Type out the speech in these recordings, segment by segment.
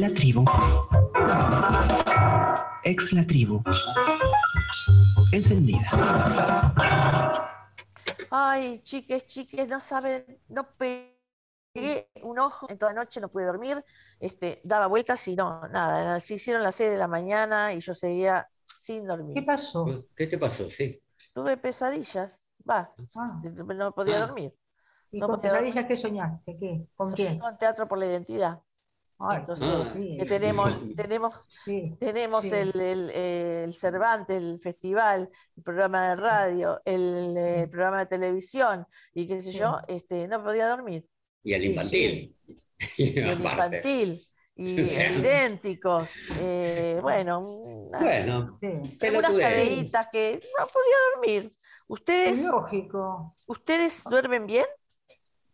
La tribu. Ex la tribu. Encendida. Ay, chiques, chiques, no saben, no pegué un ojo en toda la noche, no pude dormir, este, daba vueltas y no, nada, se hicieron las 6 de la mañana y yo seguía sin ¿Qué dormir. pasó? ¿Qué te pasó? Sí. Tuve pesadillas, va, Ah, no podía dormir. ¿Y No con pesadillas qué soñaste? ¿Qué? ¿Con quién? Con Teatro por la Identidad. Entonces, Ah. sí, que tenemos, tenemos, sí. tenemos Sí. el, el, el Cervantes, el festival, el programa de radio, el, programa de televisión y qué sé Sí. yo, este, no podía dormir. Y el Sí, infantil. y el Aparte. infantil y O sea. idénticos. eh, bueno, Bueno, Sí. algunas cadeitas que no podía dormir. Es ¿Ustedes, lógico. ¿Ustedes duermen bien?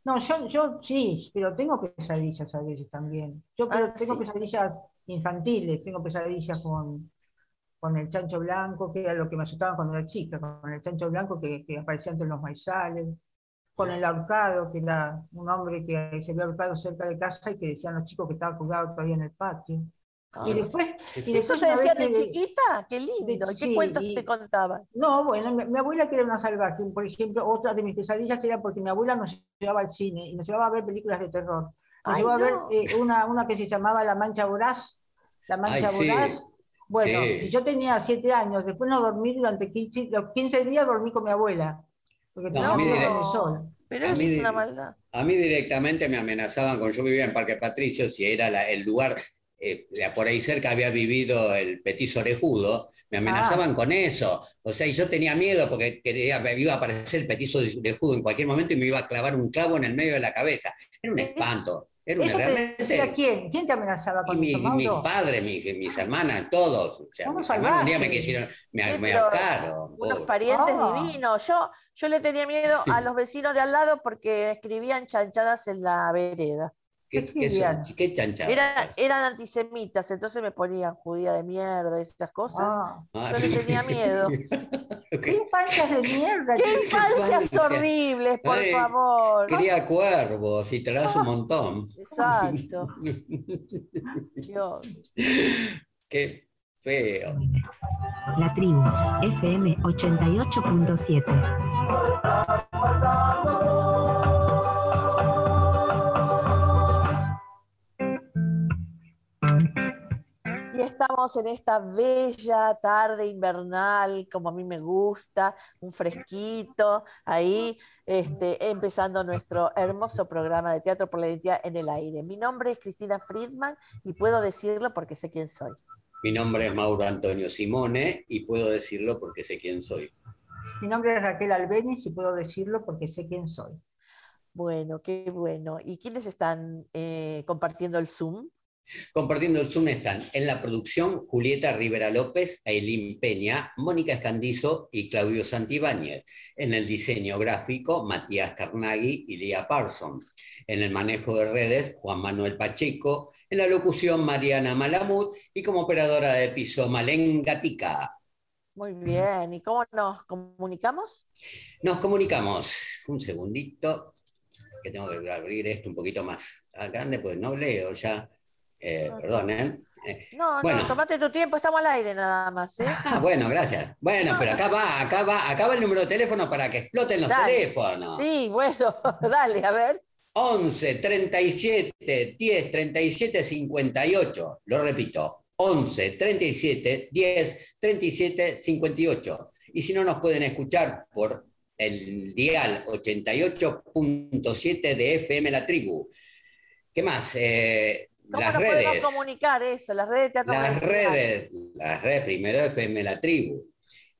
No, yo, yo sí, pero tengo pesadillas a veces también. Yo pero Ah, tengo sí. pesadillas infantiles, tengo pesadillas con, con el chancho blanco, que era lo que me asustaba cuando era chica, con el chancho blanco que, que aparecía entre los maizales, con el ahorcado, que era un hombre que se había ahorcado cerca de casa y que decían los chicos que estaba colgado todavía en el patio. Y después, y ¿Eso después te una vez decían de chiquita? ¡Qué lindo! de- ¿Y qué sí, cuentos y- te contaban? No, bueno, mi, mi abuela que era una salvaje, por ejemplo, otra de mis pesadillas era porque mi abuela nos llevaba al cine y nos llevaba a ver películas de terror. Nos Ay, llevó a ver no. eh, una, una que se llamaba La Mancha Voraz. La Mancha Ay, sí, Voraz. Bueno, sí. yo tenía siete años, después no dormí durante 15, los 15 días dormí con mi abuela. Porque No, tenía a mí. Pero A eso mí es una maldad. A mí directamente me amenazaban con yo vivía en Parque Patricio, si era la- el lugar, eh, por ahí cerca había vivido el petiso orejudo, me amenazaban con eso. O sea, y yo tenía miedo porque quería, me iba a aparecer el petiso orejudo en cualquier momento y me iba a clavar un clavo en el medio de la cabeza. Era un espanto. Era una ¿Eso te realmente. decía quién? ¿Quién te amenazaba con mi- eso, mis padres, mis, mis hermanas, todos. O sea, Somos mis hermanos un día me quisieron, me, Sí, me ahorcaron. Unos pobre. parientes Ah. divinos. Yo, yo le tenía miedo a los vecinos de al lado porque escribían chanchadas en la vereda. ¿Qué, ¿Qué. Era- eran antisemitas, entonces me ponían judía de mierda, esas cosas. Ah, Ah, Yo le tenía miedo. ¿Qué infancias de mierda? ¡Qué infancias infancia! horribles, por Ay, favor! Cría cuervos y te das un montón. Exacto. Dios. Qué feo. La tribu, FM 88.7. estamos en esta bella tarde invernal, como a mí me gusta, un fresquito, ahí este, empezando nuestro hermoso programa de Teatro por la Identidad en el aire. Mi nombre es Cristina Friedman y puedo decirlo porque sé quién soy. Mi nombre es Mauro Antonio Simone y puedo decirlo porque sé quién soy. Mi nombre es Raquel Albeniz y puedo decirlo porque sé quién soy. Bueno, qué bueno. ¿Y quiénes están eh, compartiendo el Zoom? Compartiendo el Zoom están en la producción Julieta Rivera López, Aileen Peña, Mónica Escandizo y Claudio Santibáñez. En el diseño gráfico, Matías Carnaghi y Lía Parson. En el manejo de redes, Juan Manuel Pacheco. En la locución, Mariana Malamud. Y como operadora de piso, Malén Gatica. Muy bien. ¿Y cómo nos comunicamos? Nos comunicamos. Un segundito, que tengo que abrir esto un poquito más grande, pues no leo ya. Eh, perdonen. Eh, No, Bueno. no, tomate tu tiempo, estamos al aire nada más, ¿eh? Ah, bueno, gracias. Bueno, pero acá va, acá va, acá va el número de teléfono para que exploten los Dale. teléfonos. Sí, bueno, dale, a ver. 11 37 10 37 58. Lo repito. 11 37 10 37 58. Y si no nos pueden escuchar por el dial 88.7 de FM La Tribu. ¿Qué más? Eh, ¿Cómo las nos redes. podemos comunicar eso? Las redes de teatro. Las redes, las redes primero FM La Tribu,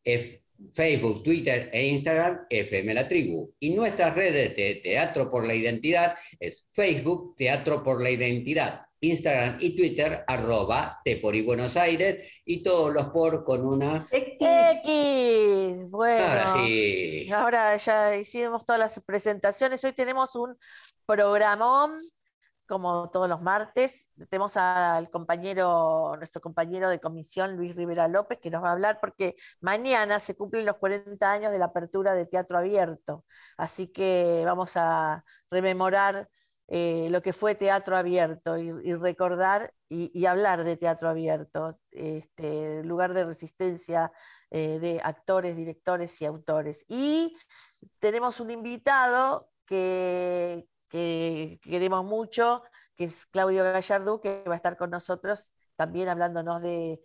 F- Facebook, Twitter e Instagram FM La Tribu. Y nuestras redes de Teatro por la Identidad es Facebook Teatro por la Identidad, Instagram y Twitter arroba Te por y Buenos Aires y todos los por con una... X. X. Bueno. Ahora sí. Ahora ya hicimos todas las presentaciones. Hoy tenemos un programón, como todos los martes. Tenemos al compañero, nuestro compañero de comisión, Luis Rivera López, que nos va a hablar porque mañana se cumplen los 40 años de la apertura de Teatro Abierto. Así que vamos a rememorar eh, lo que fue teatro abierto y, recordar y, hablar de teatro abierto, este, lugar de resistencia eh, de actores, directores y autores. Y tenemos un invitado que, que queremos mucho, que es Claudio Gallardú, que va a estar con nosotros también hablándonos de,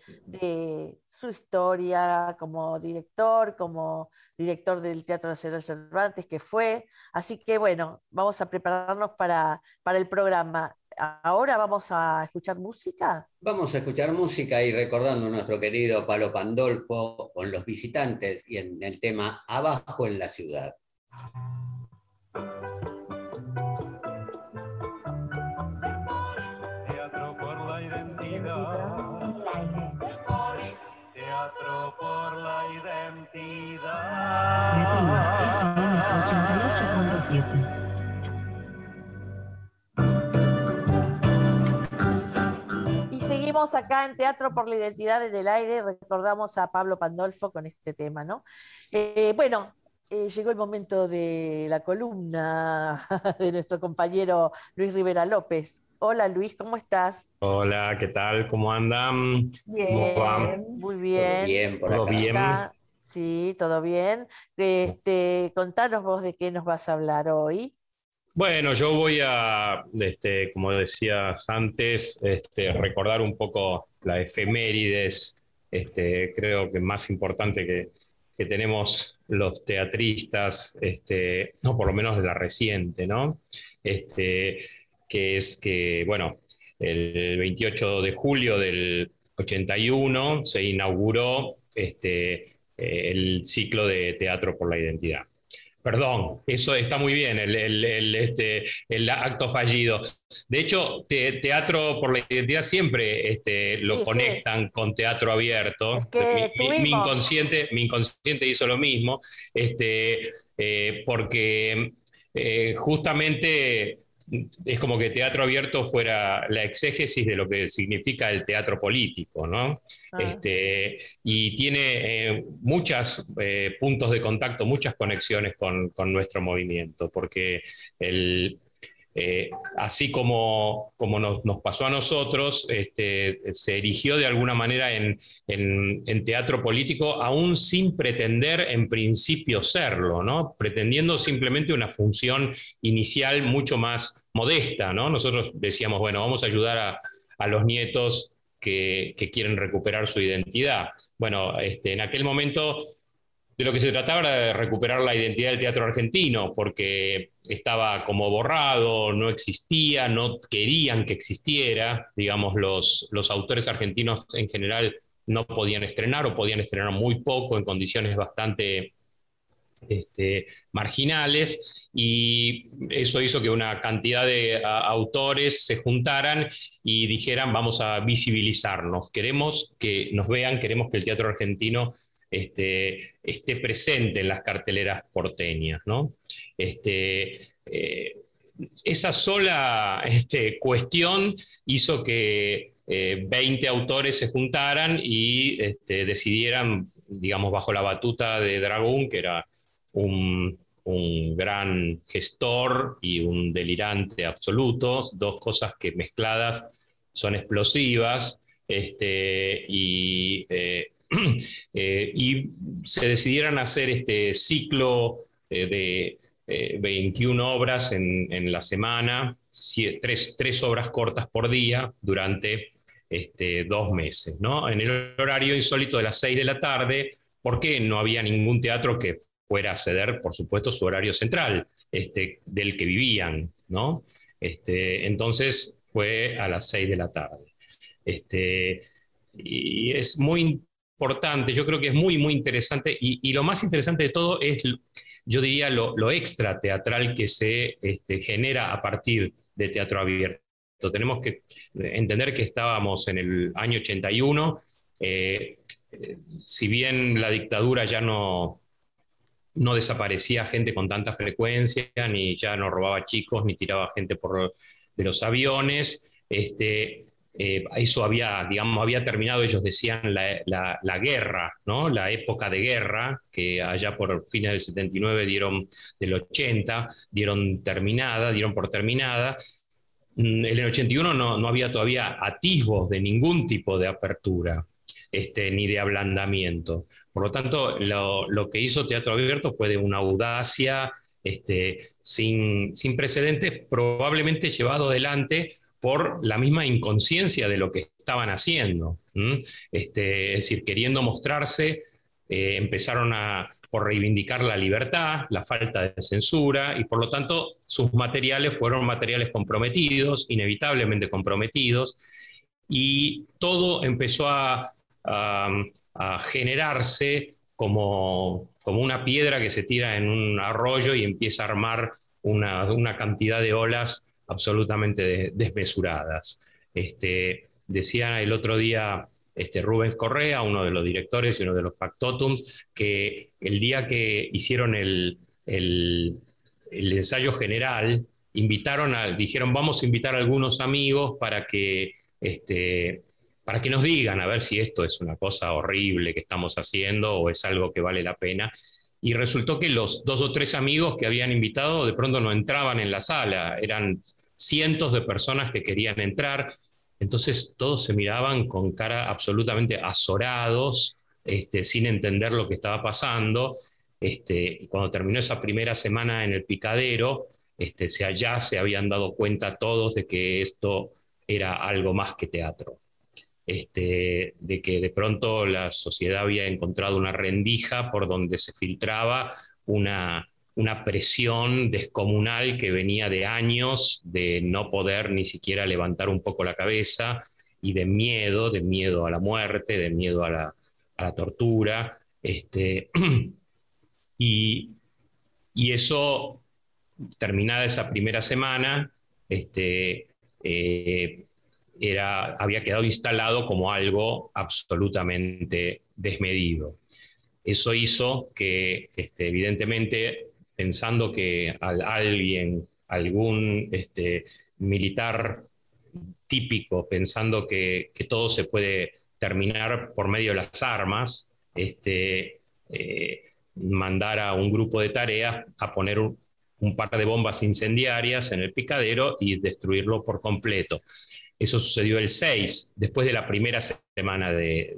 su historia como director, como director del Teatro Nacional Cervantes, que fue. Así que bueno, vamos a prepararnos para, para el programa. Ahora vamos a escuchar música. Vamos a escuchar música y recordando a nuestro querido Palo Pandolfo con los visitantes y en el tema Abajo en la ciudad. Y seguimos acá en Teatro por la Identidad en el aire. Recordamos a Pablo Pandolfo con este tema, ¿no? Eh, bueno, eh, llegó el momento de la columna de nuestro compañero Luis Rivera López. Hola Luis, ¿cómo estás? Hola, ¿qué tal? ¿Cómo andan? Bien, muy bien. Todo bien, por ¿Todo bien? Sí, todo bien. Este, contanos vos de qué nos vas a hablar hoy. Bueno, yo voy a, este, como decías antes, este, recordar un poco la efemérides, este, creo que más importante que, que tenemos los teatristas, este, no por lo menos de la reciente, ¿no? Este, que es que, bueno, el 28 de julio del 81 se inauguró este, el ciclo de Teatro por la Identidad. Perdón, eso está muy bien, el, este, el acto fallido. De hecho, teatro por la identidad siempre este, lo conectan con teatro abierto. mi, inconsciente, mi inconsciente hizo lo mismo, este, eh, porque eh, justamente es como que teatro abierto fuera la exégesis de lo que significa el teatro político, ¿no? Ah. Este, y tiene eh, muchos eh, puntos de contacto, muchas conexiones con, con nuestro movimiento, porque el, eh, así como, como nos, pasó a nosotros, este, se erigió de alguna manera en, teatro político, aún sin pretender en principio serlo, ¿no? pretendiendo simplemente una función inicial mucho más modesta. ¿no? Nosotros decíamos, bueno, vamos a ayudar a, los nietos que, quieren recuperar su identidad. Bueno, este, en aquel momento de lo que se trataba era de recuperar la identidad del teatro argentino, porque estaba como borrado, no existía, no querían que existiera, digamos, los, los autores argentinos en general no podían estrenar o podían estrenar muy poco en condiciones bastante este, marginales y eso hizo que una cantidad de autores se juntaran y dijeran vamos a visibilizarnos, queremos que nos vean, queremos que el teatro argentino este, esté presente en las carteleras porteñas. ¿no? Este, eh, esa sola este, cuestión hizo que 20 eh, autores se juntaran y este, decidieran, digamos, bajo la batuta de Dragón, que era un, gran gestor y un delirante absoluto, dos cosas que mezcladas son explosivas, este, y eh, Eh, y se decidieran hacer este ciclo eh, de 21 eh, obras en, la semana, tres, tres, obras cortas por día durante este, dos meses, ¿no? En el horario insólito de las 6 de la tarde, porque no había ningún teatro que fuera a ceder, por supuesto, su horario central, este, del que vivían, ¿no? Este, entonces fue a las 6 de la tarde. Este, y es muy importante, yo creo que es muy, muy interesante y, lo más interesante de todo es, yo diría, lo, extra teatral que se este, genera a partir de teatro abierto. Tenemos que entender que estábamos en el año 81, eh, si bien la dictadura ya no, no desaparecía gente con tanta frecuencia, ni ya no robaba chicos, ni tiraba gente por de los aviones, este, eh, eso había, digamos, había terminado, ellos decían, la, guerra, ¿no? la época de guerra, que allá por fines del 79 dieron, del 80, dieron terminada, dieron por terminada, mm, en el 81 no, no había todavía atisbos de ningún tipo de apertura. Este, ni de ablandamiento. Por lo tanto, lo, lo, que hizo Teatro Abierto fue de una audacia este, sin, sin precedentes, probablemente llevado adelante por la misma inconsciencia de lo que estaban haciendo. Este, es decir, queriendo mostrarse, eh, empezaron a, por reivindicar la libertad, la falta de censura, y por lo tanto sus materiales fueron materiales comprometidos, inevitablemente comprometidos, y todo empezó a, a generarse como, como una piedra que se tira en un arroyo y empieza a armar una, una cantidad de olas absolutamente desmesuradas. Este, decía el otro día este, Rubens Correa, uno de los directores y uno de los factotums, que el día que hicieron el, el, ensayo general, invitaron a, dijeron, vamos a invitar a algunos amigos para que este, para que nos digan a ver si esto es una cosa horrible que estamos haciendo o es algo que vale la pena. Y resultó que los dos o tres amigos que habían invitado de pronto no entraban en la sala, eran cientos de personas que querían entrar, entonces todos se miraban con cara absolutamente azorados, este, sin entender lo que estaba pasando. Este, cuando terminó esa primera semana en el picadero, este, ya se habían dado cuenta todos de que esto era algo más que teatro. De que de pronto la sociedad había encontrado una rendija por donde se filtraba una, una presión descomunal que venía de años de no poder ni siquiera levantar un poco la cabeza y de miedo, de miedo a la muerte, de miedo a la, a la tortura. Este, y, y, eso, terminada esa primera semana, este, eh, había quedado instalado como algo absolutamente desmedido. Eso hizo que, este, evidentemente, pensando que alguien, algún este, militar típico, pensando que, todo se puede terminar por medio de las armas, este, eh, mandar a un grupo de tareas a poner un par de bombas incendiarias en el picadero y destruirlo por completo. Eso sucedió el 6, después de la primera semana de,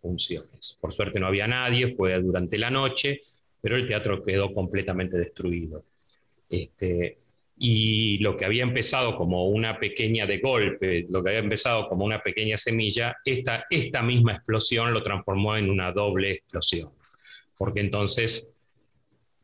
funciones. Por suerte no había nadie, fue durante la noche, pero el teatro quedó completamente destruido. Este, y lo que había empezado como una pequeña de golpe, lo que había empezado como una pequeña semilla, esta, esta misma explosión lo transformó en una doble explosión. Porque entonces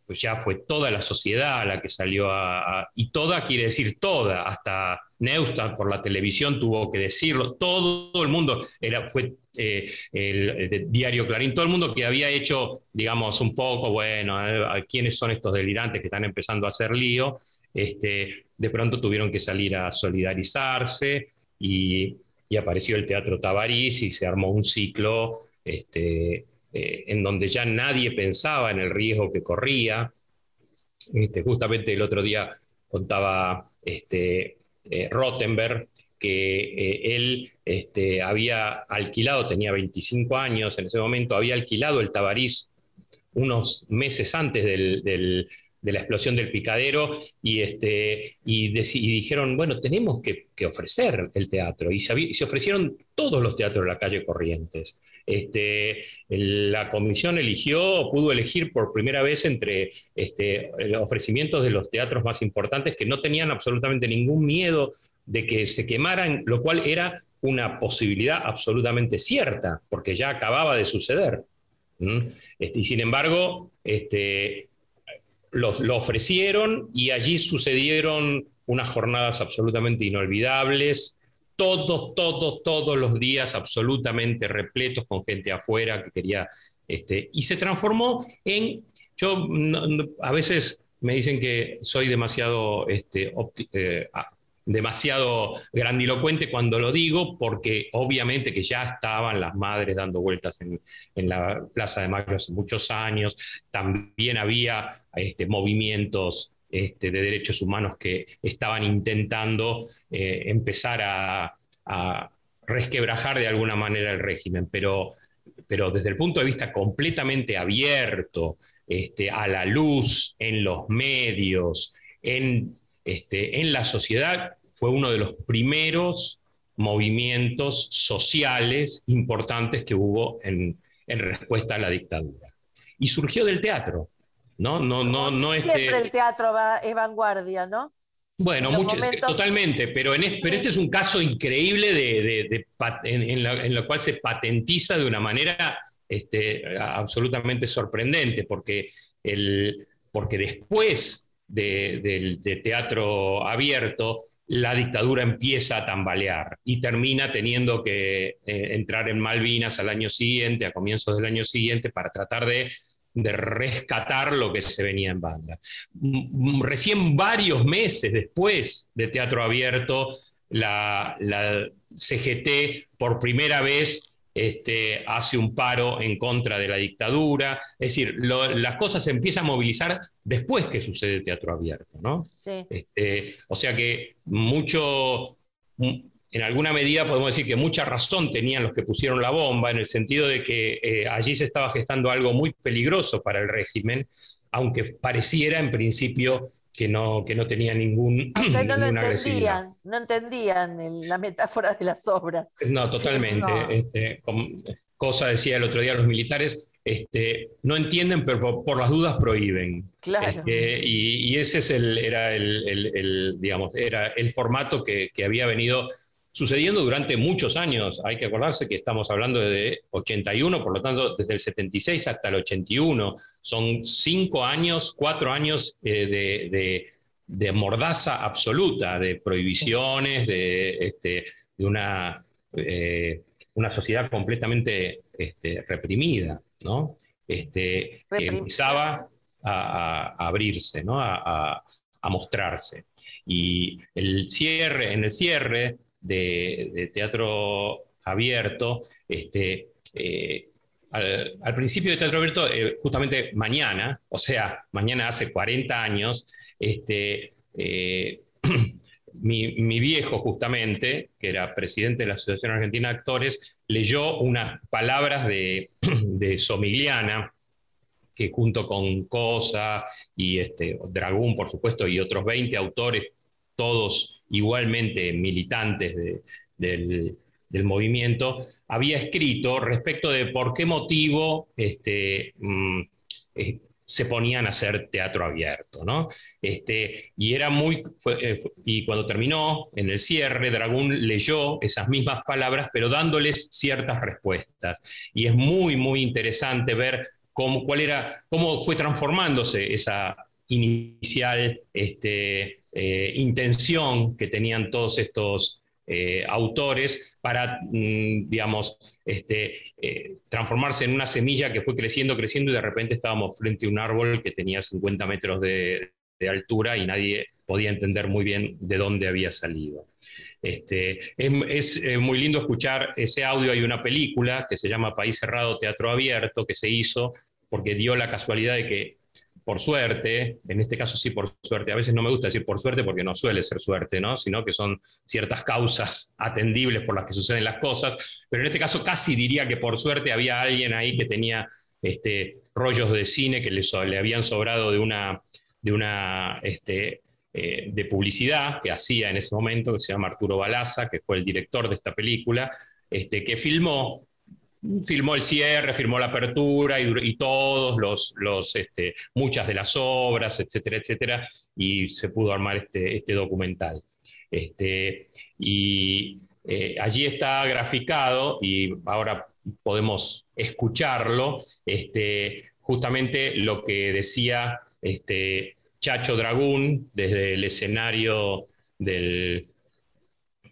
pues ya fue toda la sociedad la que salió a, y toda quiere decir toda, hasta Neustadt por la televisión tuvo que decirlo, todo el mundo, era, fue eh, el, diario Clarín, todo el mundo que había hecho, digamos, un poco, bueno, quiénes son estos delirantes que están empezando a hacer lío, este, de pronto tuvieron que salir a solidarizarse y, y apareció el Teatro Tabarís y se armó un ciclo este, eh, en donde ya nadie pensaba en el riesgo que corría. Este, justamente el otro día contaba este, eh, Rottenberg que eh, él este, había alquilado, tenía 25 años en ese momento, había alquilado el Tabarís unos meses antes de la explosión del picadero y, este, y, dijeron, bueno, tenemos que, ofrecer el teatro. Y se, se, ofrecieron todos los teatros de la calle Corrientes. Este, la comisión eligió, pudo elegir por primera vez entre este, ofrecimientos de los teatros más importantes que no tenían absolutamente ningún miedo de que se quemaran, lo cual era una posibilidad absolutamente cierta, porque ya acababa de suceder. Este, y sin embargo, este, lo, ofrecieron y allí sucedieron unas jornadas absolutamente inolvidables, todos, todos, todos los días absolutamente repletos con gente afuera que quería, este, y se transformó en, yo a veces me dicen que soy demasiado, este, eh, demasiado grandilocuente cuando lo digo, porque obviamente que ya estaban las madres dando vueltas en, en la Plaza de Mayo hace muchos años, también había este, movimientos este, de derechos humanos que estaban intentando eh, empezar a, resquebrajar de alguna manera el régimen, pero, pero desde el punto de vista completamente abierto, este, a la luz, en los medios, en, este, en la sociedad, fue uno de los primeros movimientos sociales importantes que hubo en, en respuesta a la dictadura. Y surgió del teatro, ¿no? No, no, no Siempre este- el teatro va, es vanguardia, ¿no? Bueno, mucho- momentos- totalmente, pero, en es- pero este es un caso increíble de, de- de pat- en, en la, en la cual se patentiza de una manera este, absolutamente sorprendente, porque, el, porque después de- del de teatro abierto, la dictadura empieza a tambalear y termina teniendo que eh, entrar en Malvinas al año siguiente, a comienzos del año siguiente, para tratar de rescatar lo que se venía en banda. Mm, Recién varios meses después de Teatro Abierto, la CGT por primera vez este, hace un paro en contra de la dictadura. Es decir, lo- las cosas se empiezan a movilizar después que sucede Teatro Abierto, ¿no? Sí. Este, o sea que mucho, en alguna medida podemos decir que mucha razón tenían los que pusieron la bomba, en el sentido de que eh, allí se estaba gestando algo muy peligroso para el régimen, aunque pareciera en principio que no, que no tenía ningún, no lo entendían, no entendían el- la metáfora de las obras. No, totalmente. No. Este, como- cosa decía el otro día los militares, este, no entienden, pero por, por las dudas prohíben. Claro. Este, y, y ese es el, era el, el- el, digamos, era el formato que, que había venido sucediendo durante muchos años. Hay que acordarse que estamos hablando de 81, por lo tanto, desde el 76 hasta el 81. Son cinco años, cuatro años eh, de, de- de mordaza absoluta, de prohibiciones, de, este, de una, eh, una sociedad completamente este, reprimida, ¿no? Este, que empezaba a, a- a abrirse, ¿no? a, a- a mostrarse. Y el cierre, en el cierre de, teatro abierto, este, eh, al, al principio de Teatro Abierto, eh, justamente mañana, o sea, mañana hace 40 años, este, eh, mi, mi viejo justamente, que era presidente de la Asociación Argentina de Actores, leyó unas palabras de, de Somigliana, que junto con Cosa y este, Dragún, por supuesto, y otros 20 autores, todos igualmente militantes de- del, movimiento, había escrito respecto de por qué motivo este, mm, eh, se ponían a hacer teatro abierto, ¿no? Este, y era muy, eh, y cuando terminó, en el cierre, Dragún leyó esas mismas palabras, pero dándoles ciertas respuestas. Y es muy, muy interesante ver cómo, cuál era, cómo fue transformándose esa inicial este, eh, intención que tenían todos estos eh, autores para, mm, digamos, este, eh, transformarse en una semilla que fue creciendo, creciendo y de repente estábamos frente a un árbol que tenía 50 metros de, altura y nadie podía entender muy bien de dónde había salido. Este, es es, muy lindo escuchar ese audio. Hay una película que se llama País Cerrado, Teatro Abierto, que se hizo porque dio la casualidad de que, por suerte, en este caso sí por suerte, a veces no me gusta decir por suerte porque no suele ser suerte, ¿no? sino que son ciertas causas atendibles por las que suceden las cosas, pero en este caso casi diría que por suerte había alguien ahí que tenía este, rollos de cine que le, habían sobrado de una, de una este, eh, de publicidad que hacía en ese momento, que se llama Arturo Balaza, que fue el director de esta película, este, que filmó, filmó el cierre, filmó la apertura y, y todos los, los este, muchas de las obras, etcétera, etcétera, y se pudo armar este, este documental. Este, y eh, allí está graficado y ahora podemos escucharlo, este, justamente lo que decía este, Chacho Dragún desde el escenario del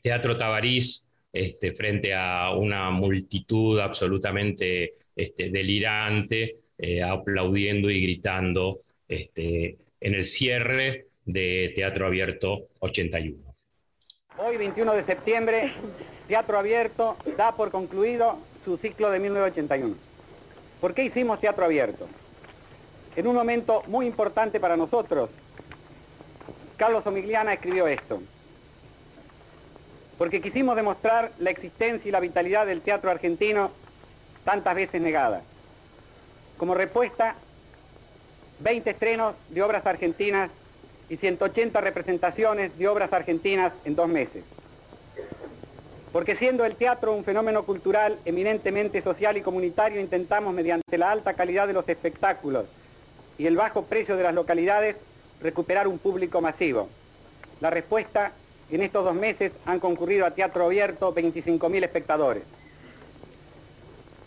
Teatro Tabarís este, frente a una multitud absolutamente este, delirante, eh, aplaudiendo y gritando este, en el cierre de Teatro Abierto 81. Hoy, 21 de septiembre, Teatro Abierto da por concluido su ciclo de 1981. ¿Por qué hicimos Teatro Abierto? En un momento muy importante para nosotros, Carlos Omigliana escribió esto. Porque quisimos demostrar la existencia y la vitalidad del teatro argentino tantas veces negada. Como respuesta, 20 estrenos de obras argentinas y 180 representaciones de obras argentinas en dos meses. Porque siendo el teatro un fenómeno cultural eminentemente social y comunitario, intentamos mediante la alta calidad de los espectáculos y el bajo precio de las localidades recuperar un público masivo. La respuesta, en estos dos meses han concurrido a Teatro Abierto 25.000 espectadores.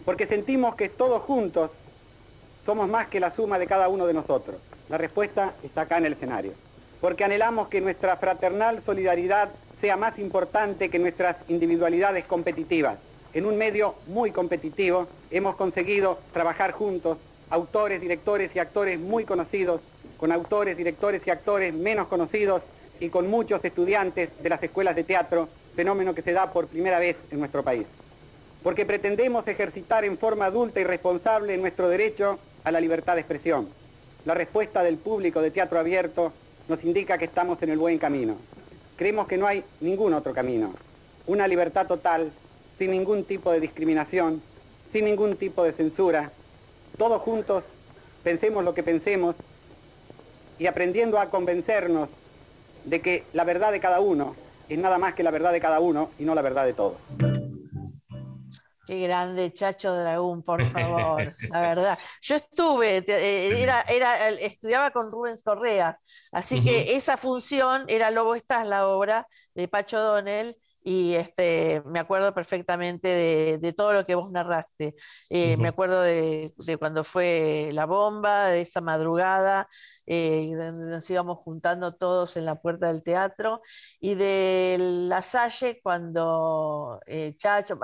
Porque sentimos que todos juntos somos más que la suma de cada uno de nosotros. La respuesta está acá en el escenario. Porque anhelamos que nuestra fraternal solidaridad sea más importante que nuestras individualidades competitivas. En un medio muy competitivo hemos conseguido trabajar juntos, autores, directores y actores muy conocidos, con autores, directores y actores menos conocidos y con muchos estudiantes de las escuelas de teatro, fenómeno que se da por primera vez en nuestro país. Porque pretendemos ejercitar en forma adulta y responsable nuestro derecho a la libertad de expresión. La respuesta del público de teatro abierto nos indica que estamos en el buen camino. Creemos que no hay ningún otro camino. Una libertad total, sin ningún tipo de discriminación, sin ningún tipo de censura. Todos juntos pensemos lo que pensemos y aprendiendo a convencernos de que la verdad de cada uno es nada más que la verdad de cada uno y no la verdad de todos. Qué grande, Chacho Dragón, por favor, la verdad. Yo estuve, eh, era, era, estudiaba con Rubens Correa, así que esa función era Lobo Estás, la obra de Pacho Donel, y este, me acuerdo perfectamente de, todo lo que vos narraste. Eh, me acuerdo de, cuando fue la bomba, de esa madrugada, eh, donde nos íbamos juntando todos en la puerta del teatro, y de la Salle cuando Chacho,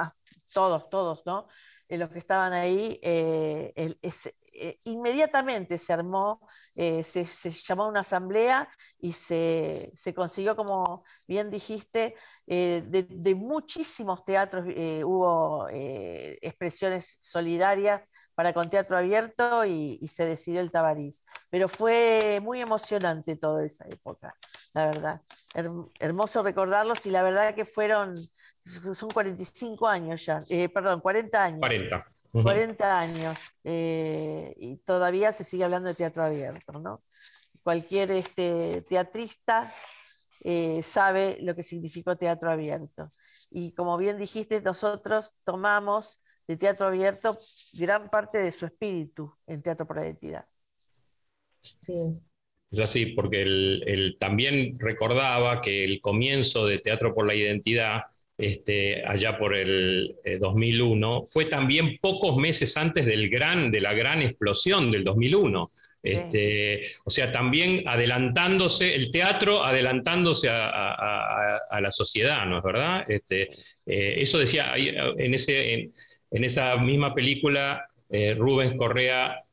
todos, todos, ¿no? Eh, los que estaban ahí, eh, eh, inmediatamente se armó, se, llamó una asamblea y se, consiguió, como bien dijiste, de, muchísimos teatros hubo expresiones solidarias para con teatro abierto y, se decidió el Tabarís. Pero fue muy emocionante toda esa época, la verdad. hermoso recordarlos y la verdad que fueron son 45 años ya, eh, perdón, 40 años. 40. 40 años eh, y todavía se sigue hablando de teatro abierto, ¿no? Cualquier este, teatrista eh, sabe lo que significó teatro abierto. Y como bien dijiste, nosotros tomamos de teatro abierto gran parte de su espíritu en Teatro por la Identidad. Sí. Es así, porque él también recordaba que el comienzo de Teatro por la Identidad este, allá por el 2001, eh, fue también pocos meses antes del gran, de la gran explosión del 2001. Este, o sea, también adelantándose, el teatro adelantándose a, la sociedad, ¿no es verdad? Este, eh, eso decía en, ese, en, esa misma película eh, Rubens Correa,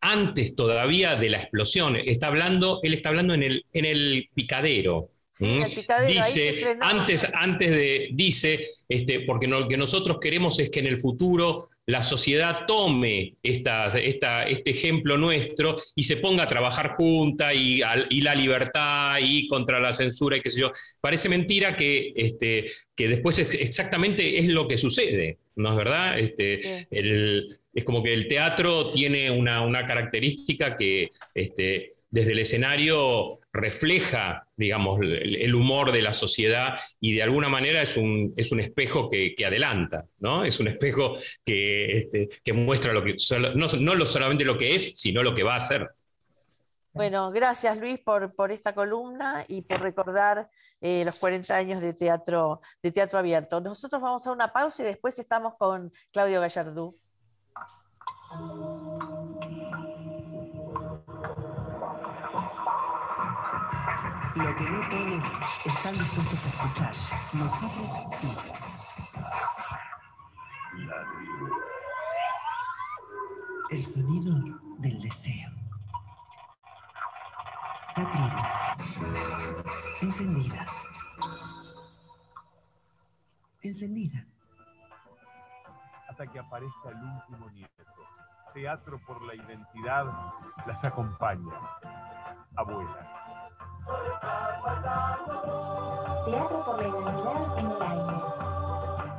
antes todavía de la explosión, está hablando, él está hablando en el, en el picadero, ¿Mm? dice, antes, antes de, dice, este, porque lo que nosotros queremos es que en el futuro la sociedad tome esta, esta, este ejemplo nuestro y se ponga a trabajar junta y, y, la libertad y contra la censura y qué sé yo. Parece mentira que, este, que después exactamente es lo que sucede, ¿no es verdad? Este, es como que el teatro tiene una, una característica que este, desde el escenario refleja, digamos, el, humor de la sociedad y de alguna manera es un, es un espejo que, adelanta, ¿no? Es un espejo que, este, muestra no, no solamente lo que es, sino lo que va a ser. Bueno, gracias Luis por, por esta columna y por recordar eh, los 40 años de teatro, de teatro abierto. Nosotros vamos a una pausa y después estamos con Claudio Gallardú. Lo que no todos están dispuestos a escuchar, nosotros sí. El sonido del deseo. La tribu. Encendida. Encendida. Hasta que aparezca el último nieto. Teatro por la identidad las acompaña. Abuelas. Teatro por la Identidad en el aire.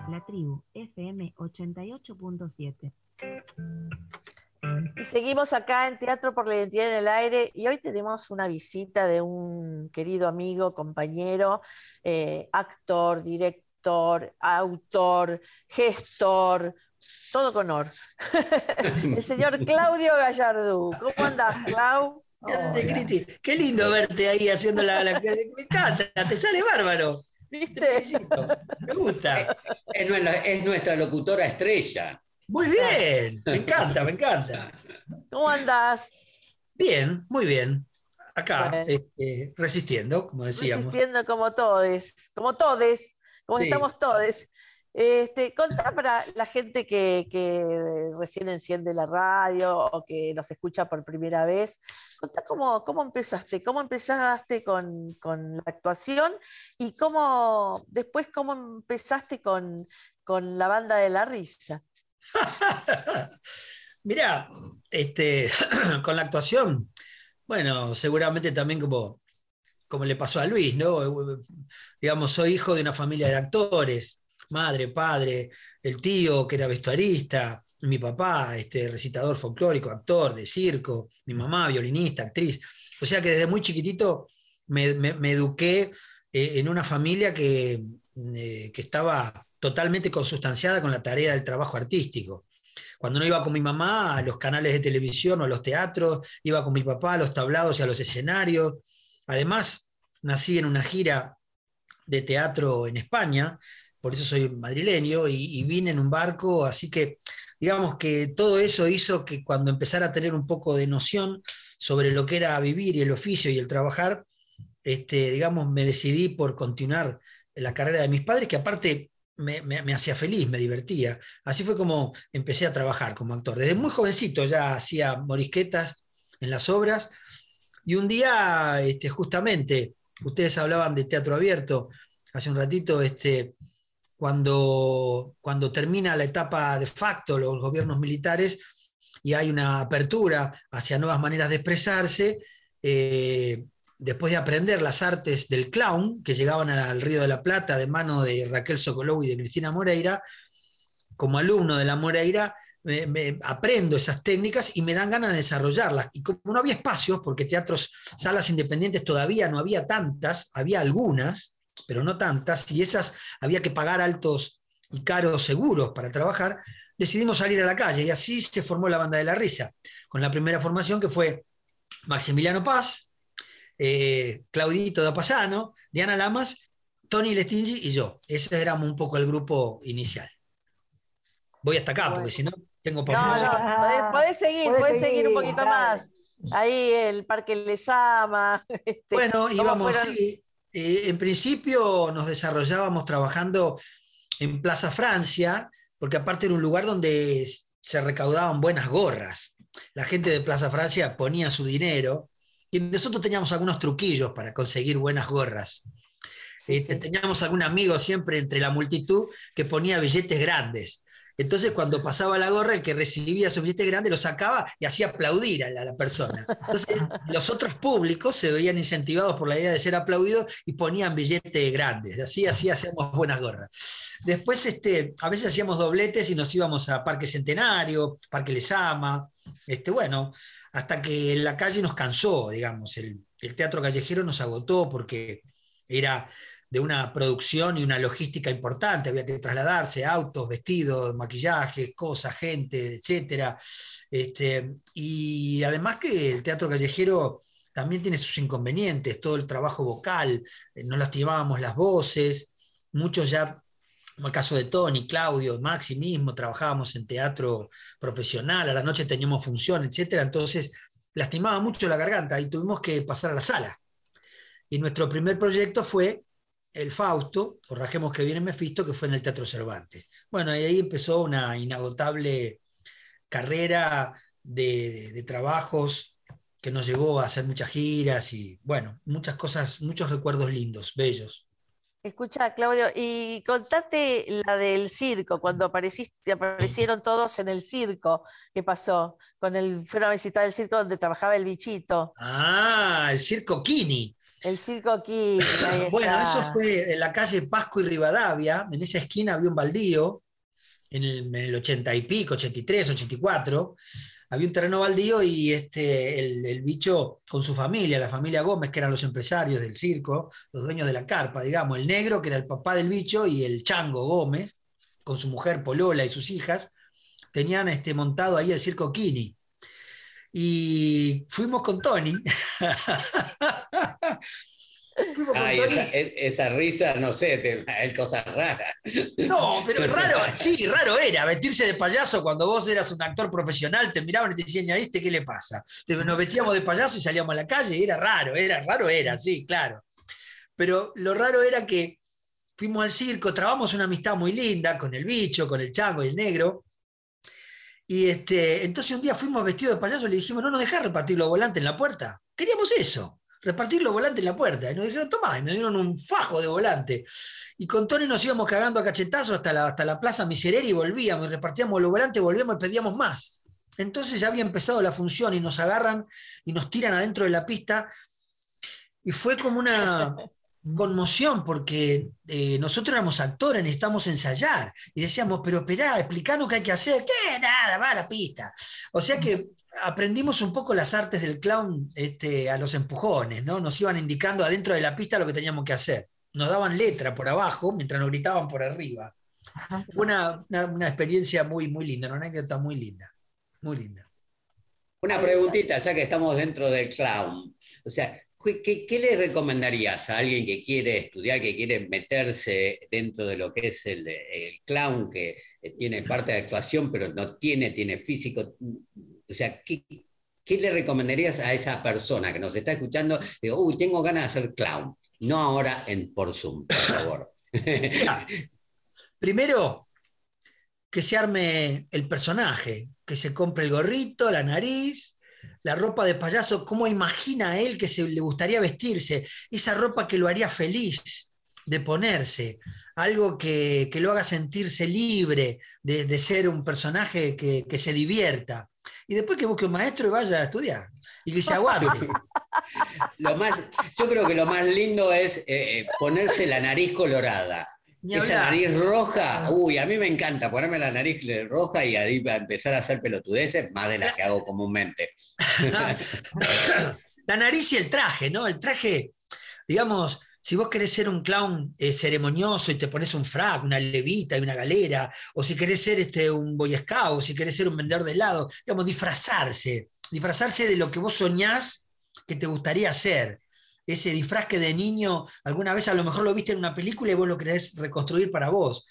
La tribu FM 88.7. Y seguimos acá en Teatro por la Identidad en el Aire y hoy tenemos una visita de un querido amigo, compañero, eh, actor, director, autor, gestor, todo con honor. el señor Claudio Gallardú. ¿Cómo andás, Clau? ¿Qué haces, Cristi? Qué lindo verte ahí haciendo la, la- Me encanta, te sale bárbaro. ¿Viste? Me gusta. Es nuestra, es nuestra locutora estrella. Muy bien. Me encanta, me encanta. ¿Cómo andás? Bien, muy bien. Acá, Bueno. este, resistiendo, como decíamos. Resistiendo como todes, como todes, como Sí. estamos todes. Este, contá para la gente que, que recién enciende la radio o que nos escucha por primera vez, contá cómo, empezaste, cómo empezaste con, con la actuación y cómo después cómo empezaste con, con la banda de la risa. Mirá, este, con la actuación, bueno, seguramente también como, como le pasó a Luis, ¿no? Digamos, soy hijo de una familia de actores, madre, padre, el tío que era vestuarista, mi papá, este, recitador folclórico, actor de circo, mi mamá, violinista, actriz. O sea que desde muy chiquitito me, me- eduqué eh, en una familia que, eh, que estaba totalmente consustanciada con la tarea del trabajo artístico. Cuando no iba con mi mamá a los canales de televisión o a los teatros, iba con mi papá a los tablados y a los escenarios. Además, nací en una gira de teatro en España, por eso soy madrileño, y, vine en un barco, así que digamos que todo eso hizo que cuando empezara a tener un poco de noción sobre lo que era vivir y el oficio y el trabajar, este, digamos, me decidí por continuar la carrera de mis padres, que aparte me, me- me hacía feliz, me divertía. Así fue como empecé a trabajar como actor. Desde muy jovencito ya hacía morisquetas en las obras, y un día, este, justamente, ustedes hablaban de teatro abierto hace un ratito, este, cuando, cuando termina la etapa de facto, los gobiernos militares, y hay una apertura hacia nuevas maneras de expresarse, eh, después de aprender las artes del clown, que llegaban al Río de la Plata de mano de Raquel Sokolov y de Cristina Moreira, como alumno de la Moreira, me- aprendo esas técnicas y me dan ganas de desarrollarlas. Y como no había espacios, porque teatros, salas independientes todavía no había tantas, había algunas, pero no tantas, y esas había que pagar altos y caros seguros para trabajar, decidimos salir a la calle y así se formó la Banda de la Risa, con la primera formación que fue Maximiliano Paz, eh, Claudito Dapasano, Diana Lamas, Tony Lestingi y yo. Ese éramos un poco el grupo inicial. Voy hasta acá, porque si no, tengo por No, no, podés, podés seguir, Podés podés seguir un poquito dale. más. Ahí el Parque Lesama. este, Bueno, ¿cómo íbamos, fueron? sí. Eh, en principio nos desarrollábamos trabajando en Plaza Francia, porque aparte era un lugar donde se recaudaban buenas gorras. La gente de Plaza Francia ponía su dinero y nosotros teníamos algunos truquillos para conseguir buenas gorras. Sí, Este, sí. Teníamos algún amigo siempre entre la multitud que ponía billetes grandes. Entonces, cuando pasaba la gorra, el que recibía esos billetes grandes lo sacaba y hacía aplaudir a la, persona. Entonces, los otros públicos se veían incentivados por la idea de ser aplaudidos y ponían billetes grandes. Así, así hacíamos buenas gorras. Después, este, a veces hacíamos dobletes y nos íbamos a Parque Centenario, Parque Lesama. Este, bueno, hasta que la calle nos cansó, digamos. El, el teatro callejero nos agotó porque era de una producción y una logística importante, había que trasladarse, autos, vestidos, maquillaje, cosas, gente, etcétera. Este, y además que el teatro callejero también tiene sus inconvenientes, todo el trabajo vocal, eh, no lastimábamos las voces, muchos ya, como el caso de Tony, Claudio, Maxi mismo, trabajábamos en teatro profesional, a la noche teníamos función, etcétera, entonces lastimaba mucho la garganta y tuvimos que pasar a la sala. Y nuestro primer proyecto fue el Fausto, o Rajemos que viene Mefisto, que fue en el Teatro Cervantes. Bueno, y ahí empezó una inagotable carrera de, de- de trabajos que nos llevó a hacer muchas giras y, bueno, muchas cosas, muchos recuerdos lindos, bellos. Escucha, Claudio, y contate la del circo, cuando apareciste, aparecieron todos en el circo. ¿Qué pasó? Con el, fueron a visitar el circo donde trabajaba el bichito. Ah, el Circo Kini. El circo ahí Bueno, eso fue en la calle Pasco y Rivadavia, en esa esquina había un baldío, en el, en el 80 y pico, 83, 84, había un terreno baldío y este, el, el bicho con su familia, la familia Gómez, que eran los empresarios del circo, los dueños de la carpa, digamos, el negro, que era el papá del bicho, y el chango Gómez, con su mujer Polola y sus hijas, tenían este, montado ahí el circo Kini. Y fuimos con Tony. Fuimos con Ay, Tony. esa, e- esa risa, no sé, es cosas raras. No, pero raro, sí, raro era vestirse de payaso cuando vos eras un actor profesional, te miraban y te decían, ¿y a este qué le pasa? Nos vestíamos de payaso y salíamos a la calle, y era raro, era raro, era, sí, claro. Pero lo raro era que fuimos al circo, trabamos una amistad muy linda con el bicho, con el chango y el negro. Y este, entonces un día fuimos vestidos de payaso y le dijimos, no nos dejás repartir los volantes en la puerta. Queríamos eso, repartir los volantes en la puerta. Y nos dijeron, tomá, y nos dieron un fajo de volante. Y con Tony nos íbamos cagando a cachetazos hasta la, hasta la Plaza Miserere y volvíamos, y repartíamos los volantes, volvíamos y pedíamos más. Entonces ya había empezado la función y nos agarran y nos tiran adentro de la pista. Y fue como una conmoción porque eh, nosotros éramos actores, necesitamos ensayar. Y decíamos, pero esperá, explicanos qué hay que hacer. ¿Qué? Nada, va a la pista. O sea que aprendimos un poco las artes del clown este, a los empujones, ¿no? Nos iban indicando adentro de la pista lo que teníamos que hacer. Nos daban letra por abajo mientras nos gritaban por arriba. Fue una, una- una experiencia muy, muy linda, una anécdota muy linda. Muy linda. Una preguntita, ya que estamos dentro del clown. O sea, ¿qué, le recomendarías a alguien que quiere estudiar, que quiere meterse dentro de lo que es el, clown, que eh, tiene parte de actuación, pero no tiene, tiene físico? O sea, ¿qué, le recomendarías a esa persona que nos está escuchando? Digo, uy, tengo ganas de ser clown. No ahora en por Zoom, por favor. Primero, que se arme el personaje, que se compre el gorrito, la nariz, la ropa de payaso, cómo imagina él que se le gustaría vestirse, esa ropa que lo haría feliz de ponerse, algo que, que lo haga sentirse libre de, de ser un personaje que, que se divierta. Y después que busque un maestro y vaya a estudiar. Y que se aguante. Lo más, yo creo que lo más lindo es eh, eh, ponerse la nariz colorada. Esa nariz roja, uy, a mí me encanta ponerme la nariz roja y ahí a empezar a hacer pelotudeces, más de las que hago comúnmente. la nariz y el traje, ¿no? El traje, digamos, si vos querés ser un clown eh, ceremonioso y te pones un frac, una levita y una galera, o si querés ser este, un boy scout, o si querés ser un vendedor de helado, digamos, disfrazarse, disfrazarse de lo que vos soñás que te gustaría hacer. Ese disfraz que de niño alguna vez a lo mejor lo viste en una película y vos lo querés reconstruir para vos.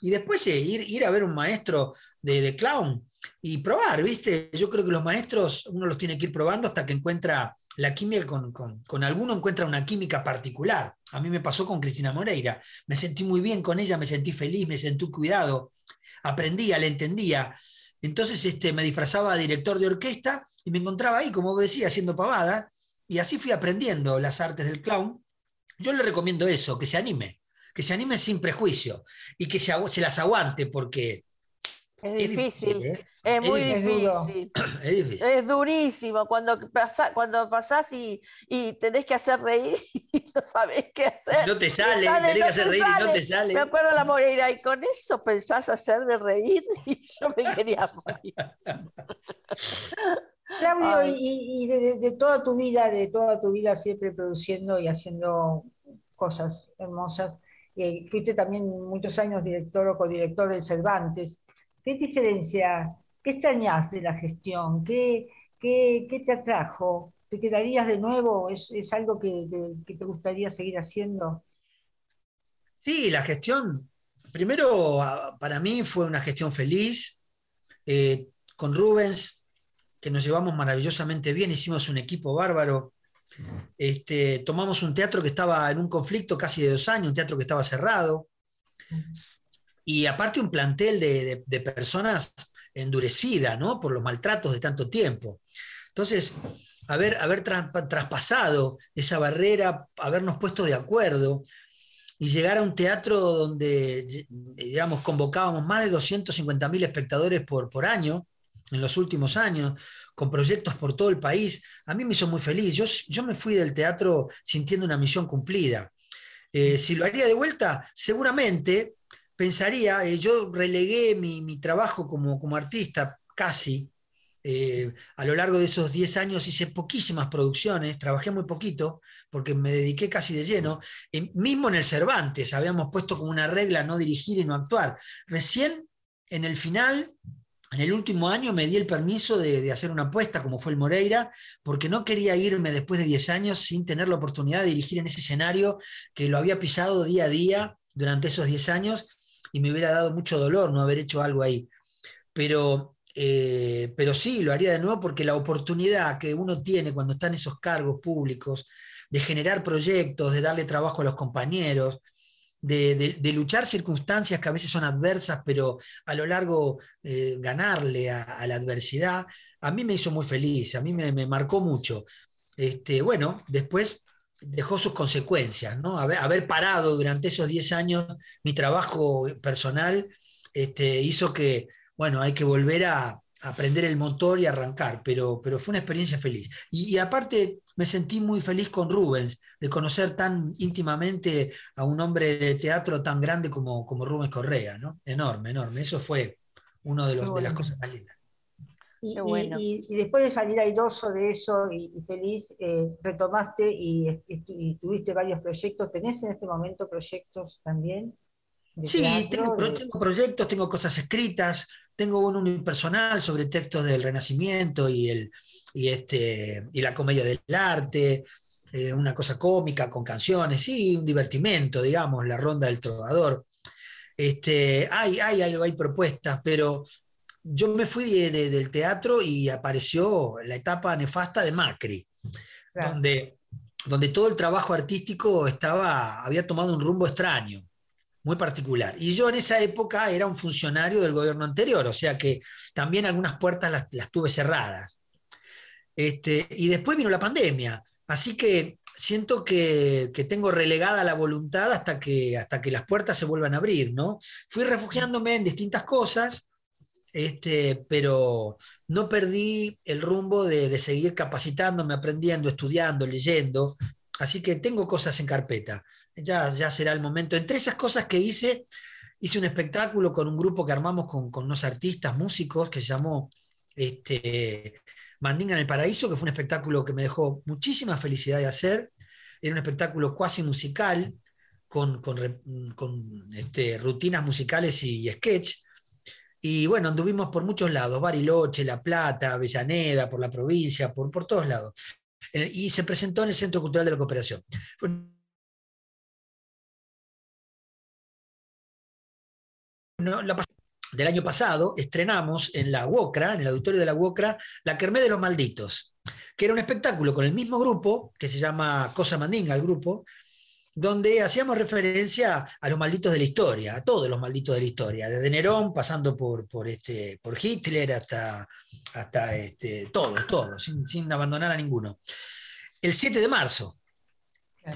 Y después eh, ir, ir a ver un maestro de, de clown y probar, ¿viste? Yo creo que los maestros uno los tiene que ir probando hasta que encuentra la química con, con, con, alguno encuentra una química particular. A mí me pasó con Cristina Moreira. Me sentí muy bien con ella, me sentí feliz, me sentí cuidado, aprendía, le entendía. Entonces este, me disfrazaba de director de orquesta y me encontraba ahí, como vos decías, haciendo pavada. Y así fui aprendiendo las artes del clown. Yo le recomiendo eso, que se anime, que se anime sin prejuicio y que se, se las aguante porque es difícil, es, difícil, ¿eh? es muy es difícil. Es difícil. Es durísimo cuando, pasa, cuando pasás y, y, tenés que hacer reír y no sabés qué hacer. No te sale, sale tenés no que hacer reír sale. y no te sale. Me acuerdo la Moreira, y con eso pensás hacerme reír y yo me quería morir. Claudio, y, y de, de, toda tu vida, de toda tu vida siempre produciendo y haciendo cosas hermosas, eh, fuiste también muchos años director o codirector del Cervantes. ¿Qué diferencia, qué extrañas de la gestión? ¿Qué, qué, qué te atrajo? ¿Te quedarías de nuevo? ¿Es, es algo que, que, te gustaría seguir haciendo? Sí, la gestión, primero para mí fue una gestión feliz. Eh, con Rubens, que nos llevamos maravillosamente bien, hicimos un equipo bárbaro. Este, tomamos un teatro que estaba en un conflicto casi de dos años, un teatro que estaba cerrado. Y aparte un plantel de, de, personas endurecidas ¿no? por los maltratos de tanto tiempo. Entonces, haber, haber tra traspasado esa barrera, habernos puesto de acuerdo y llegar a un teatro donde, digamos, convocábamos más de 250 mil espectadores por, por año, en los últimos años, con proyectos por todo el país, a mí me hizo muy feliz. Yo, yo me fui del teatro sintiendo una misión cumplida. Eh, si lo haría de vuelta, seguramente, pensaría, eh, yo relegué mi, mi trabajo como, como artista casi. eh, a lo largo de esos 10 años hice poquísimas producciones, trabajé muy poquito porque me dediqué casi de lleno. En- mismo en el Cervantes habíamos puesto como una regla no dirigir y no actuar. Recién en el final, en el último año, me di el permiso de, hacer una apuesta como fue el Moreira, porque no quería irme después de 10 años sin tener la oportunidad de dirigir en ese escenario que lo había pisado día a día durante esos 10 años y me hubiera dado mucho dolor no haber hecho algo ahí. Pero, eh, pero sí, lo haría de nuevo porque la oportunidad que uno tiene cuando está en esos cargos públicos de generar proyectos, de darle trabajo a los compañeros, de, luchar circunstancias que a veces son adversas, pero a lo largo eh, ganarle a, la adversidad, a mí me hizo muy feliz, a mí me, marcó mucho. Este, bueno, después dejó sus consecuencias, ¿no? Haber, haber parado durante esos 10 años mi trabajo personal este, hizo que, bueno, hay que volver a, a prender el motor y arrancar, pero, pero fue una experiencia feliz. Y aparte me sentí muy feliz con Rubens, de conocer tan íntimamente a un hombre de teatro tan grande como, como Rubens Correa, ¿no? Enorme, enorme. Eso fue una de, los- Qué de las bueno. cosas más lindas. Y, bueno. y- y después de salir airoso de eso y, y feliz, eh, retomaste y, y- y tuviste varios proyectos. ¿Tenés en este momento proyectos también? Sí, teatro, tengo, de- tengo proyectos, tengo cosas escritas, tengo uno unipersonal sobre textos del Renacimiento y, el, y, este, y la comedia del arte, eh, una cosa cómica con canciones, sí, un divertimento, digamos, la ronda del trovador. Este, hay, hay, hay, hay propuestas, pero yo me fui de- de- del teatro y apareció la etapa nefasta de Macri, Claro. donde, donde todo el trabajo artístico estaba, había tomado un rumbo extraño muy particular. Y yo en esa época era un funcionario del gobierno anterior, o sea que también algunas puertas las, las tuve cerradas. Este, y después vino la pandemia, así que siento que, que tengo relegada la voluntad hasta que, hasta que las puertas se vuelvan a abrir, ¿no? Fui refugiándome en distintas cosas, este, pero no perdí el rumbo de, de seguir capacitándome, aprendiendo, estudiando, leyendo, así que tengo cosas en carpeta ya, ya será el momento. Entre esas cosas que hice, hice un espectáculo con un grupo que armamos con, con unos artistas, músicos, que se llamó este, Mandinga en el Paraíso, que fue un espectáculo que me dejó muchísima felicidad de hacer. Era un espectáculo cuasi musical, con, este, rutinas musicales y, sketch. Y bueno, anduvimos por muchos lados, Bariloche, La Plata, Avellaneda, por la provincia, por, todos lados. Y se presentó en el Centro Cultural de la Cooperación. Del año pasado estrenamos en la UOCRA, en el auditorio de la UOCRA, La Kermés de los Malditos, que era un espectáculo con el mismo grupo, que se llama Cosa Mandinga, el grupo, donde hacíamos referencia a los malditos de la historia, a todos los malditos de la historia, desde Nerón, pasando por, por, este, por Hitler hasta, hasta este, todos, todos, sin, sin abandonar a ninguno. El 7 de marzo,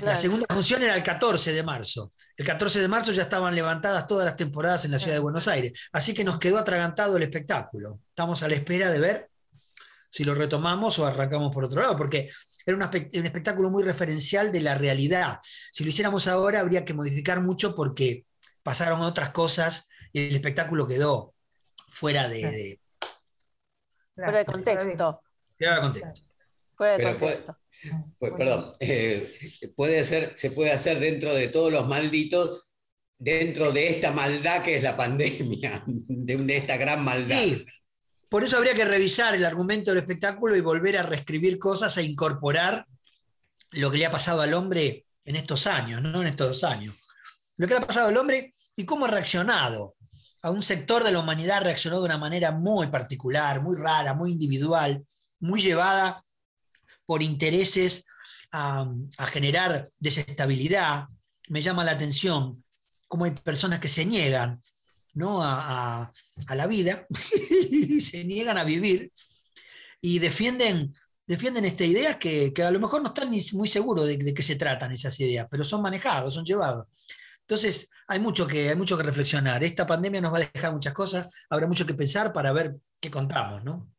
la segunda función era el 14 de marzo. El 14 de marzo ya estaban levantadas todas las temporadas en la ciudad de Buenos Aires. Así que nos quedó atragantado el espectáculo. Estamos a la espera de ver si lo retomamos o arrancamos por otro lado, porque era un, espectáculo muy referencial de la realidad. Si lo hiciéramos ahora habría que modificar mucho porque pasaron otras cosas y el espectáculo quedó fuera de, de- Fuera de contexto. fuera de contexto. Fuera de contexto. Pues, perdón, eh, puede ser, se puede hacer dentro de todos los malditos, dentro de esta maldad que es la pandemia, de, de esta gran maldad. Sí, por eso habría que revisar el argumento del espectáculo y volver a reescribir cosas e incorporar lo que le ha pasado al hombre en estos años, ¿no? En estos dos años. Lo que le ha pasado al hombre y cómo ha reaccionado. A un sector de la humanidad reaccionó de una manera muy particular, muy rara, muy individual, muy llevada por intereses a, generar desestabilidad. Me llama la atención cómo hay personas que se niegan ¿no? a, la vida, se niegan a vivir y defienden, defienden esta idea que, que a lo mejor no están ni muy seguros de, de qué se tratan esas ideas, pero son manejados, son llevados. Entonces, hay mucho, que, hay mucho que reflexionar. Esta pandemia nos va a dejar muchas cosas, habrá mucho que pensar para ver qué contamos, ¿no?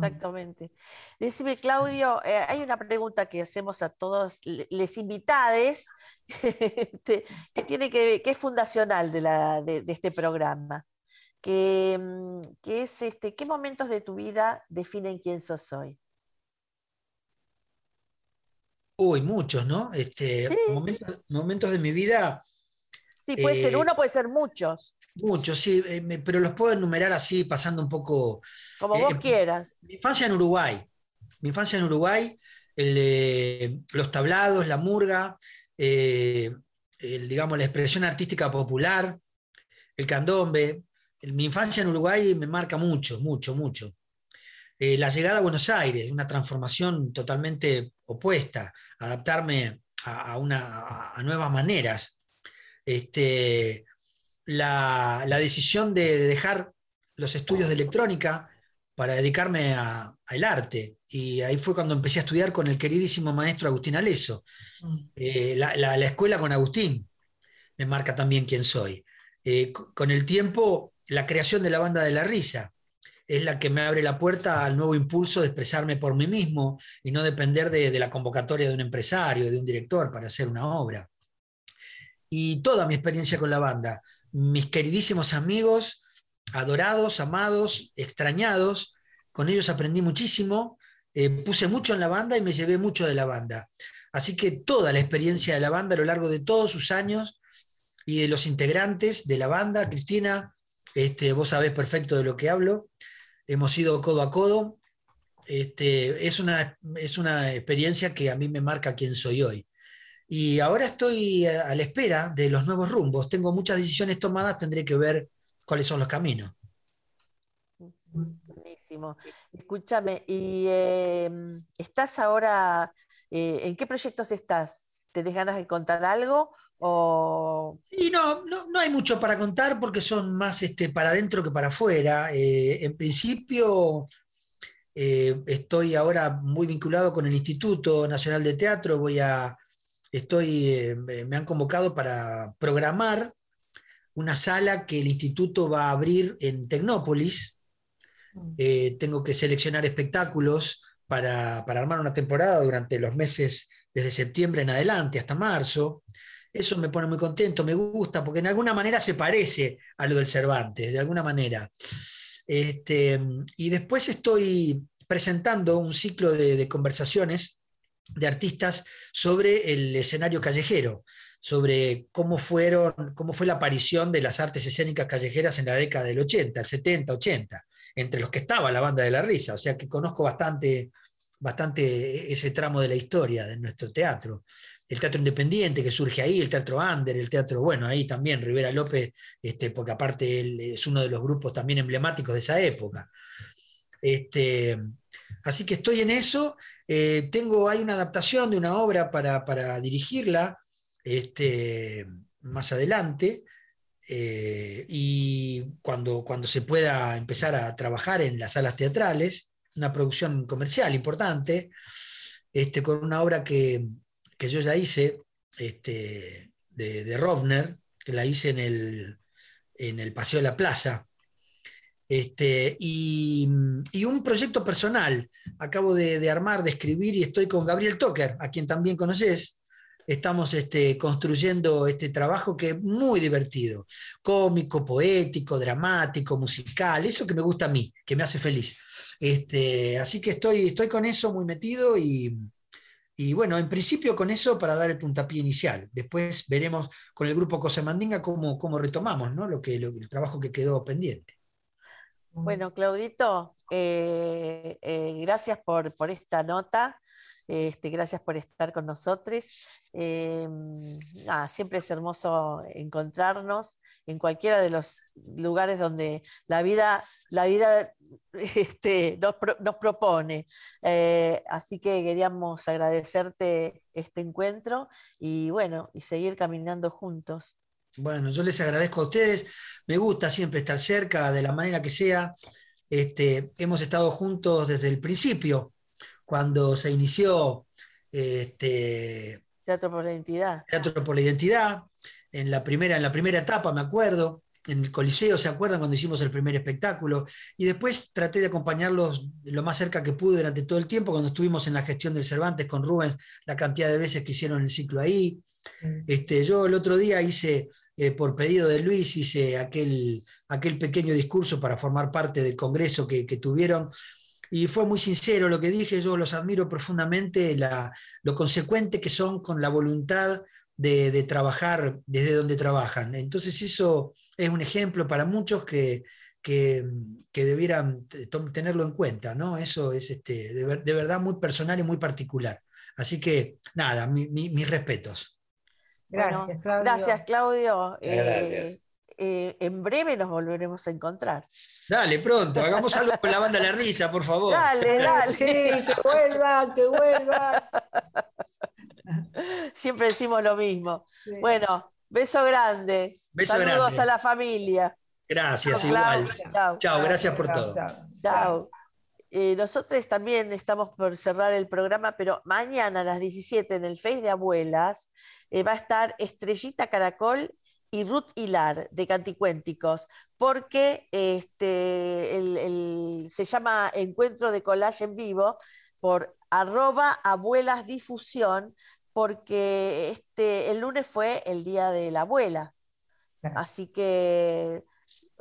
Exactamente. Decime, Claudio, eh, hay una pregunta que hacemos a todos le- les invitades este, que tiene que, que es fundacional de, la, de, de este programa, que, mm, que es este, ¿qué momentos de tu vida definen quién sos hoy? Uy, muchos, ¿no? Este, Sí. momentos, momentos de mi vida, Sí, puede ser Eh, uno, puede ser muchos, muchos, sí, eh, pero los puedo enumerar así, pasando un poco. como eh, vos quieras. Mi infancia en Uruguay. Mi infancia en Uruguay, el, los tablados, la murga, el, digamos, la expresión artística popular, el candombe. El- mi infancia en Uruguay me marca mucho, mucho, mucho. Eh, la llegada a Buenos Aires, una transformación totalmente opuesta, adaptarme a, a una, a- a nuevas maneras. Este, la, la decisión de dejar los estudios de electrónica para dedicarme a- al arte. Y ahí fue cuando empecé a estudiar con el queridísimo maestro Agustín Aleso. Eh, la, la- la escuela con Agustín me marca también quién soy. Eh, con el tiempo, la creación de la banda de la risa es la que me abre la puerta al nuevo impulso de expresarme por mí mismo y no depender de, de la convocatoria de un empresario, de un director para hacer una obra. Y toda mi experiencia con la banda, mis queridísimos amigos, adorados, amados, extrañados, con ellos aprendí muchísimo, eh, puse mucho en la banda y me llevé mucho de la banda. Así que toda la experiencia de la banda a lo largo de todos sus años y de los integrantes de la banda, Cristina, este, vos sabés perfecto de lo que hablo, hemos ido codo a codo, este, es, una, es una experiencia que a mí me marca quién soy hoy. Y ahora estoy a a la espera de los nuevos rumbos. Tengo muchas decisiones tomadas, tendré que ver cuáles son los caminos. Buenísimo. Escúchame, ¿y eh, estás ahora, eh, en qué proyectos estás? ¿Tenés ganas de contar algo? O... Y no, no, no hay mucho para contar porque son más este, para adentro que para afuera. Eh, en principio, eh, estoy ahora muy vinculado con el Instituto Nacional de Teatro. Voy a, estoy, eh, me han convocado para programar una sala que el instituto va a abrir en Tecnópolis. Eh, tengo que seleccionar espectáculos para, para armar una temporada durante los meses desde septiembre en adelante hasta marzo. Eso me pone muy contento, me gusta, porque en alguna manera se parece a lo del Cervantes, de alguna manera. Este, y después estoy presentando un ciclo de, de conversaciones de artistas sobre el escenario callejero, sobre cómo, fueron, cómo fue la aparición de las artes escénicas callejeras en la década del 80, el 70, 80, entre los que estaba la banda de la risa, o sea que conozco bastante, bastante ese tramo de la historia de nuestro teatro el teatro independiente que surge ahí, el teatro under, el teatro, bueno, ahí también Rivera López, este, porque aparte él es uno de los grupos también emblemáticos de esa época. Este, así que estoy en eso. Eh, tengo, hay una adaptación de una obra para, para dirigirla este, más adelante. eh, y cuando, cuando se pueda empezar a trabajar en las salas teatrales, una producción comercial importante, este, con una obra que, que yo ya hice este, de, de Rovner, que la hice en el, en el Paseo de la Plaza. Este, y, un proyecto personal. Acabo de, armar, de escribir y estoy con Gabriel Toker, a quien también conoces. Estamos este, construyendo este trabajo que es muy divertido, cómico, poético, dramático, musical, eso que me gusta a mí, que me hace feliz. Este, así que estoy, estoy con eso muy metido y, y bueno, en principio con eso para dar el puntapié inicial. Después veremos con el grupo Cosemandinga cómo, cómo retomamos ¿no? lo que, lo- el trabajo que quedó pendiente. Bueno, Claudito, eh, eh, gracias por, por esta nota, este, gracias por estar con nosotros. Eh, siempre es hermoso encontrarnos en cualquiera de los lugares donde la vida, la vida este, nos, nos propone. Así que queríamos agradecerte este encuentro y bueno, y seguir caminando juntos. Bueno, yo les agradezco a ustedes. Me gusta siempre estar cerca, de la manera que sea. Este, hemos estado juntos desde el principio, cuando se inició este, Teatro por la Identidad. Teatro por la Identidad, en la primera, en la primera etapa, me acuerdo. en el Coliseo, ¿se acuerdan cuando hicimos el primer espectáculo? Y después traté de acompañarlos lo más cerca que pude durante todo el tiempo, cuando estuvimos en la gestión del Cervantes con Rubens, la cantidad de veces que hicieron el ciclo ahí. Mm. Este, yo el otro día hice, eh, por pedido de Luis, hice aquel, aquel pequeño discurso para formar parte del congreso que, tuvieron. Y fue muy sincero lo que dije, yo los admiro profundamente, la, lo consecuente que son con la voluntad de, trabajar desde donde trabajan. Entonces eso es un ejemplo para muchos que, que, que debieran tenerlo en cuenta, ¿no? Eso es este, de, ver- de verdad muy personal y muy particular. Así que nada, mi- mi- mis respetos. Gracias, Bueno, Claudio. Gracias, Claudio. Gracias. Eh, eh, en breve nos volveremos a encontrar. Dale, pronto, hagamos algo con la banda La Risa, por favor. Dale, dale. Sí, que vuelva, que vuelva. Siempre decimos lo mismo. Sí. Bueno, beso grande. Beso Saludos grande. a la familia. Gracias, igual. Chao. Gracias por todo. chao. Eh, nosotros también estamos por cerrar el programa, pero mañana a las 17 en el Face de Abuelas eh, va a estar Estrellita Caracol y Ruth Hilar de Canticuénticos, porque este, el- el- se llama Encuentro de Collage en Vivo por arroba abuelas difusión, porque este, el lunes fue el Día de la Abuela. Así que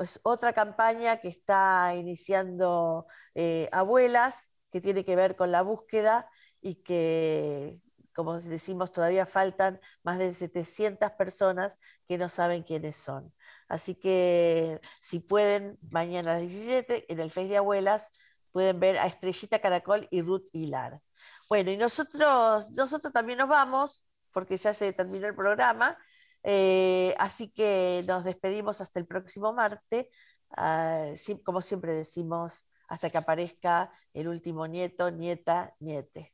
es otra campaña que está iniciando eh, Abuelas, que tiene que ver con la búsqueda y que, como decimos, todavía faltan más de 700 personas que no saben quiénes son. Así que si pueden, mañana a las 17 en el Face de Abuelas pueden ver a Estrellita Caracol y Ruth Hilar. Bueno, y nosotros, nosotros también nos vamos, porque ya se terminó el programa. Eh, así que nos despedimos hasta el próximo martes. Ah, como siempre decimos, hasta que aparezca el último nieto, nieta, niete.